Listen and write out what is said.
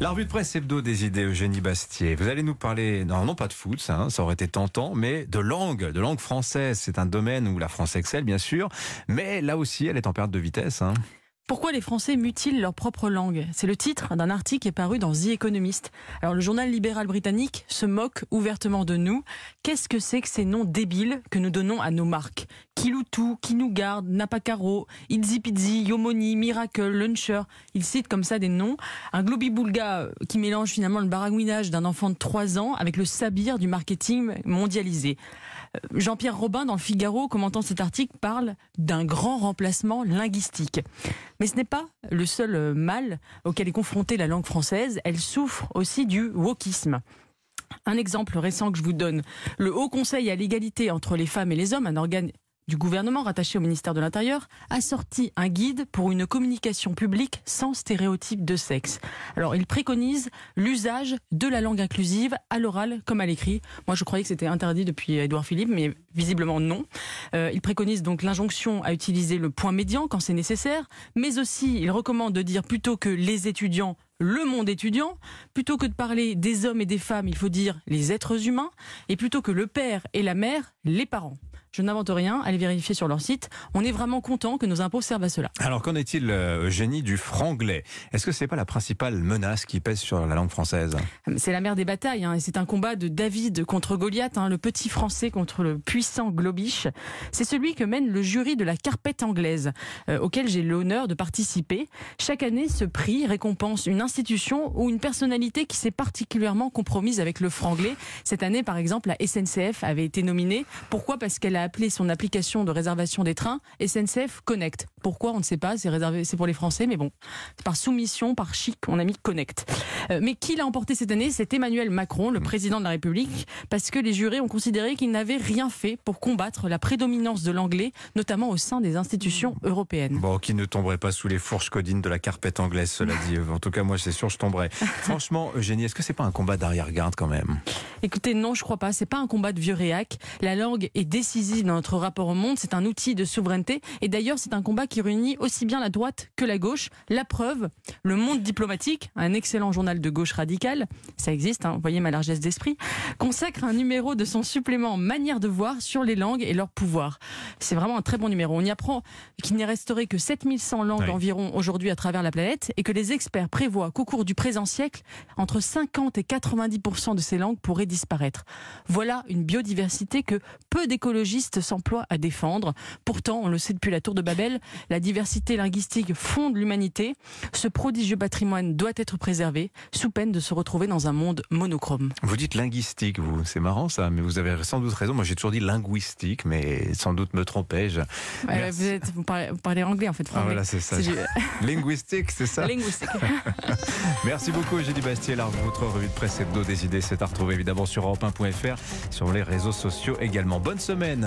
La revue de presse hebdo des idées Eugénie Bastier. Vous allez nous parler, non, non pas de foot, ça, hein, ça aurait été tentant, mais de langue, de langue française. C'est un domaine où la France excelle, bien sûr, mais là aussi, elle est en perte de vitesse. Hein. Pourquoi les Français mutilent leur propre langue? C'est le titre d'un article qui est paru dans The Economist. Alors le journal libéral britannique se moque ouvertement de nous. Qu'est-ce que c'est que ces noms débiles que nous donnons à nos marques? Kiloutou, Kinougarde, Napacaro, Pizzi, Yomoni, Miracle, Luncher. Il cite comme ça des noms. Un globi-boulga euh, qui mélange finalement le baragouinage d'un enfant de 3 ans avec le sabir du marketing mondialisé. Euh, Jean-Pierre Robin, dans le Figaro, commentant cet article, parle d'un grand remplacement linguistique. Mais ce n'est pas le seul euh, mal auquel est confrontée la langue française. Elle souffre aussi du wokisme. Un exemple récent que je vous donne. Le Haut Conseil à l'égalité entre les femmes et les hommes, un organe du gouvernement rattaché au ministère de l'Intérieur a sorti un guide pour une communication publique sans stéréotype de sexe. Alors, il préconise l'usage de la langue inclusive à l'oral comme à l'écrit. Moi, je croyais que c'était interdit depuis Édouard Philippe, mais visiblement non. Euh, il préconise donc l'injonction à utiliser le point médian quand c'est nécessaire, mais aussi il recommande de dire plutôt que les étudiants le monde étudiant, plutôt que de parler des hommes et des femmes, il faut dire les êtres humains, et plutôt que le père et la mère, les parents. Je n'invente rien, allez vérifier sur leur site. On est vraiment content que nos impôts servent à cela. Alors qu'en est-il, euh, Eugénie, du franglais? Est-ce que ce n'est pas la principale menace qui pèse sur la langue française? C'est la mère des batailles, hein, et c'est un combat de David contre Goliath, hein, le petit français contre le puissant Globiche. C'est celui que mène le jury de la carpette anglaise, euh, auquel j'ai l'honneur de participer. Chaque année, ce prix récompense une institution ou une personnalité qui s'est particulièrement compromise avec le franglais. Cette année, par exemple, la SNCF avait été nominée. Pourquoi? Parce qu'elle a appelé son application de réservation des trains SNCF Connect. Pourquoi On ne sait pas, c'est réservé, c'est pour les Français, mais bon, par soumission, par chic, on a mis Connect. Euh, mais qui l'a emporté cette année C'est Emmanuel Macron, le président de la République, parce que les jurés ont considéré qu'il n'avait rien fait pour combattre la prédominance de l'anglais, notamment au sein des institutions européennes. Bon, qui ne tomberait pas sous les fourches codines de la carpette anglaise, cela dit. En tout cas, moi, c'est sûr, je tomberais. Franchement, Eugénie, est-ce que c'est pas un combat d'arrière-garde quand même? Écoutez, non, je crois pas. C'est pas un combat de vieux réac. La langue est décisive dans notre rapport au monde. C'est un outil de souveraineté. Et d'ailleurs, c'est un combat qui réunit aussi bien la droite que la gauche. La preuve, le Monde diplomatique, un excellent journal de gauche radicale, ça existe, hein, vous voyez ma largesse d'esprit, consacre un numéro de son supplément Manière de voir sur les langues et leur pouvoir. C'est vraiment un très bon numéro. On y apprend qu'il n'est restauré que 7100 langues environ aujourd'hui à travers la planète et que les experts prévoient qu'au cours du présent siècle, entre 50 et 90% de ces langues pourraient disparaître. Voilà une biodiversité que peu d'écologistes s'emploient à défendre. Pourtant, on le sait depuis la tour de Babel, la diversité linguistique fonde l'humanité. Ce prodigieux patrimoine doit être préservé, sous peine de se retrouver dans un monde monochrome. Vous dites linguistique, vous, c'est marrant ça, mais vous avez sans doute raison. Moi, j'ai toujours dit linguistique, mais sans doute me trompais-je. Ouais, vous, êtes, vous, parlez, vous, parlez, anglais en fait. Ah, voilà, c'est ça. linguistique, c'est ça. Linguistique. Merci beaucoup, Eugénie Bastier. Votre revue de presse hebdo des idées, c'est à retrouver évidemment sur europe1.fr, sur les réseaux sociaux également. Bonne semaine.